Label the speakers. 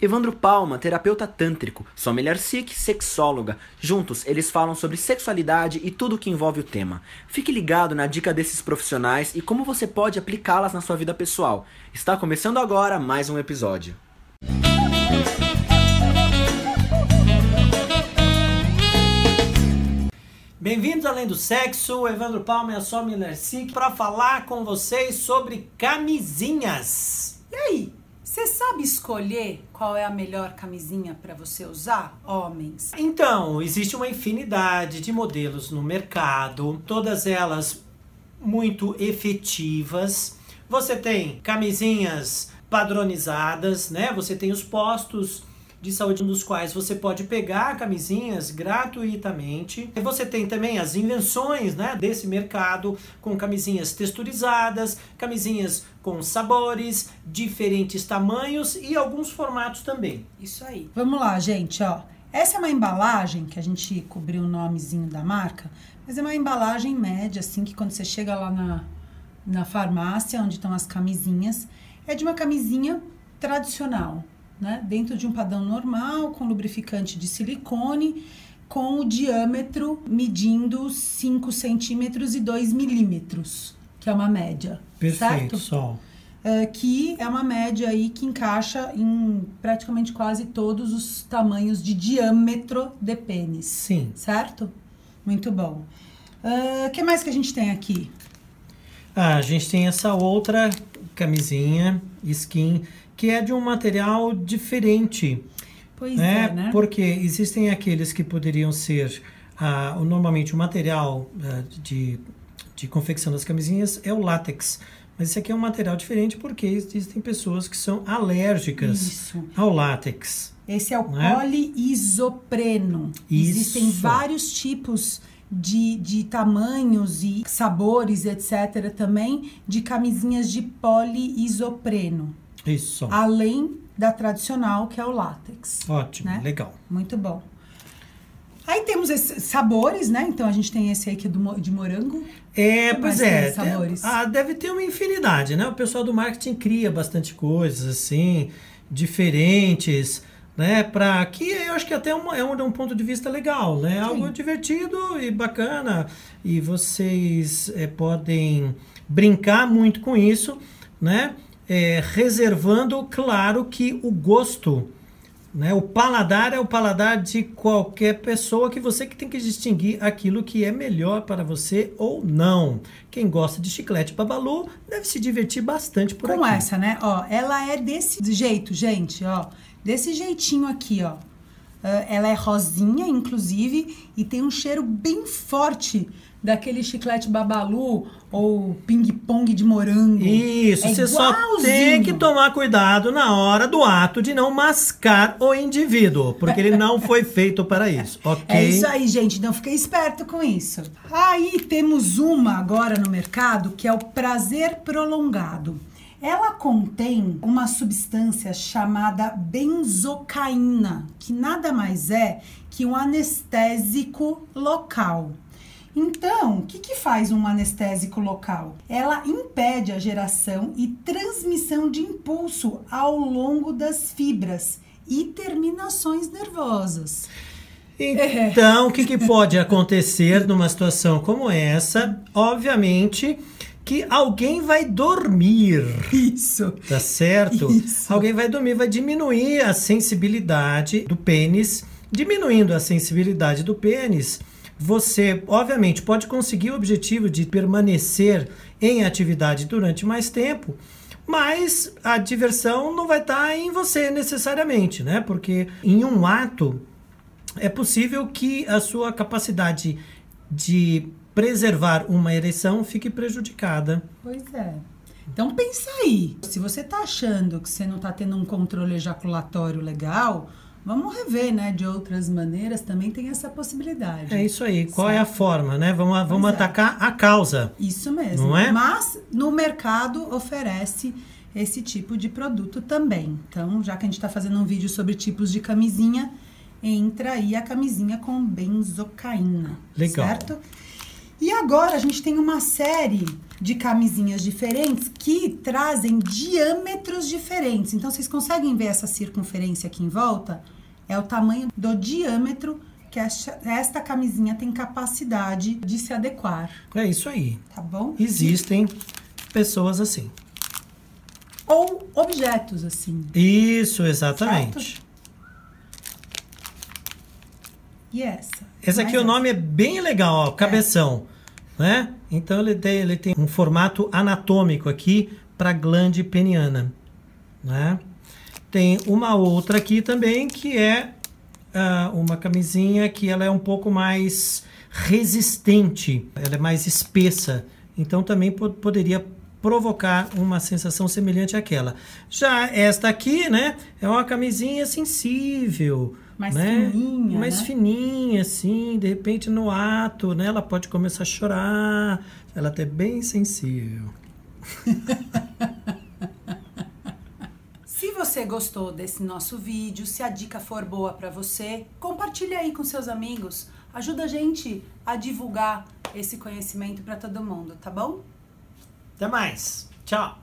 Speaker 1: Evandro Palma, terapeuta tântrico, mulher Sikh, sexóloga. Juntos, eles falam sobre sexualidade e tudo que envolve o tema. Fique ligado na dica desses profissionais e como você pode aplicá-las na sua vida pessoal. Está começando agora mais um episódio.
Speaker 2: Bem-vindos além do sexo, Evandro Palma e a mulher Sikh para falar com vocês sobre camisinhas.
Speaker 3: E aí, você sabe escolher qual é a melhor camisinha para você usar, homens?
Speaker 2: Então, existe uma infinidade de modelos no mercado, todas elas muito efetivas. Você tem camisinhas padronizadas, né? Você tem os postos de saúde nos quais você pode pegar camisinhas gratuitamente. E você tem também as invenções né, desse mercado com camisinhas texturizadas, camisinhas com sabores, diferentes tamanhos e alguns formatos também.
Speaker 3: Isso aí. Vamos lá, gente, ó. Essa é uma embalagem que a gente cobriu o nomezinho da marca, mas é uma embalagem média, assim, que quando você chega lá na, na farmácia, onde estão as camisinhas, é de uma camisinha tradicional, né? Dentro de um padrão normal, com lubrificante de silicone, com o diâmetro medindo 5 centímetros e 2 milímetros, que é uma média.
Speaker 2: Perfeito,
Speaker 3: certo?
Speaker 2: Sol.
Speaker 3: Uh, que é uma média aí que encaixa em praticamente quase todos os tamanhos de diâmetro de pênis.
Speaker 2: Sim.
Speaker 3: Certo? Muito bom. O uh, que mais que a gente tem aqui?
Speaker 2: Ah, a gente tem essa outra camisinha skin que é de um material diferente.
Speaker 3: Pois né? é, né?
Speaker 2: Porque existem aqueles que poderiam ser ah, normalmente o material ah, de, de confecção das camisinhas é o látex. Mas esse aqui é um material diferente porque existem pessoas que são alérgicas
Speaker 3: Isso.
Speaker 2: ao látex.
Speaker 3: Esse é o né? poliisopreno.
Speaker 2: Isso.
Speaker 3: Existem vários tipos de, de tamanhos e sabores, etc., também, de camisinhas de poliisopreno.
Speaker 2: Isso.
Speaker 3: Além da tradicional, que é o látex.
Speaker 2: Ótimo,
Speaker 3: né?
Speaker 2: legal.
Speaker 3: Muito bom. Aí temos esses sabores, né? Então a gente tem esse aí que é do, de morango.
Speaker 2: É, pois é.
Speaker 3: Sabores?
Speaker 2: Ah, deve ter uma infinidade, né? O pessoal do marketing cria bastante coisas assim, diferentes, né? Para que eu acho que até um, é um, um ponto de vista legal, né? Sim. Algo divertido e bacana. E vocês é, podem brincar muito com isso, né? É, reservando, claro, que o gosto, né, o paladar é o paladar de qualquer pessoa que você que tem que distinguir aquilo que é melhor para você ou não. Quem gosta de chiclete babalu deve se divertir bastante por
Speaker 3: Com
Speaker 2: aqui.
Speaker 3: essa, né? Ó, ela é desse jeito, gente, ó. Desse jeitinho aqui, ó. Uh, ela é rosinha, inclusive, e tem um cheiro bem forte daquele chiclete babalu ou ping-pong de morango.
Speaker 2: Isso,
Speaker 3: é
Speaker 2: você só tem que tomar cuidado na hora do ato de não mascar o indivíduo, porque ele não foi feito para isso, ok?
Speaker 3: É isso aí, gente, então fiquei esperto com isso. Aí temos uma agora no mercado que é o prazer prolongado. Ela contém uma substância chamada benzocaína, que nada mais é que um anestésico local. Então, o que, que faz um anestésico local? Ela impede a geração e transmissão de impulso ao longo das fibras e terminações nervosas.
Speaker 2: Então, o que, que pode acontecer numa situação como essa? Obviamente que alguém vai dormir.
Speaker 3: Isso.
Speaker 2: Tá certo?
Speaker 3: Isso.
Speaker 2: Alguém vai dormir, vai diminuir a sensibilidade do pênis. Diminuindo a sensibilidade do pênis, você, obviamente, pode conseguir o objetivo de permanecer em atividade durante mais tempo, mas a diversão não vai estar em você necessariamente, né? Porque em um ato é possível que a sua capacidade de preservar uma ereção fique prejudicada.
Speaker 3: Pois é. Então pensa aí, se você está achando que você não está tendo um controle ejaculatório legal, Vamos rever, né? De outras maneiras também tem essa possibilidade.
Speaker 2: É isso aí. Qual certo? é a forma, né? Vamos, vamos é. atacar a causa.
Speaker 3: Isso mesmo.
Speaker 2: Não é?
Speaker 3: Mas no mercado oferece esse tipo de produto também. Então, já que a gente está fazendo um vídeo sobre tipos de camisinha, entra aí a camisinha com benzocaína.
Speaker 2: Legal.
Speaker 3: Certo? E agora a gente tem uma série de camisinhas diferentes que trazem diâmetros diferentes. Então, vocês conseguem ver essa circunferência aqui em volta? É o tamanho do diâmetro que esta, camisinha tem capacidade de se adequar.
Speaker 2: É isso aí.
Speaker 3: Tá bom?
Speaker 2: Existem pessoas assim.
Speaker 3: Ou objetos assim.
Speaker 2: Isso, exatamente.
Speaker 3: Certo? E essa?
Speaker 2: Esse aqui o nome é bem legal, ó, cabeção, né? Então ele tem, ele tem um formato anatômico aqui para glande peniana, né? Tem uma outra aqui também que é ah, uma camisinha que ela é um pouco mais resistente, ela é mais espessa, então também po- poderia provocar uma sensação semelhante àquela. Já esta aqui, né, é uma camisinha sensível,
Speaker 3: Mais
Speaker 2: né?
Speaker 3: fininha,
Speaker 2: mais
Speaker 3: né?
Speaker 2: fininha, assim, de repente no ato, né, ela pode começar a chorar, ela até bem sensível.
Speaker 3: Se você gostou desse nosso vídeo, se a dica for boa para você, compartilha aí com seus amigos. Ajuda a gente a divulgar esse conhecimento para todo mundo, tá bom?
Speaker 2: Até mais. Tchau.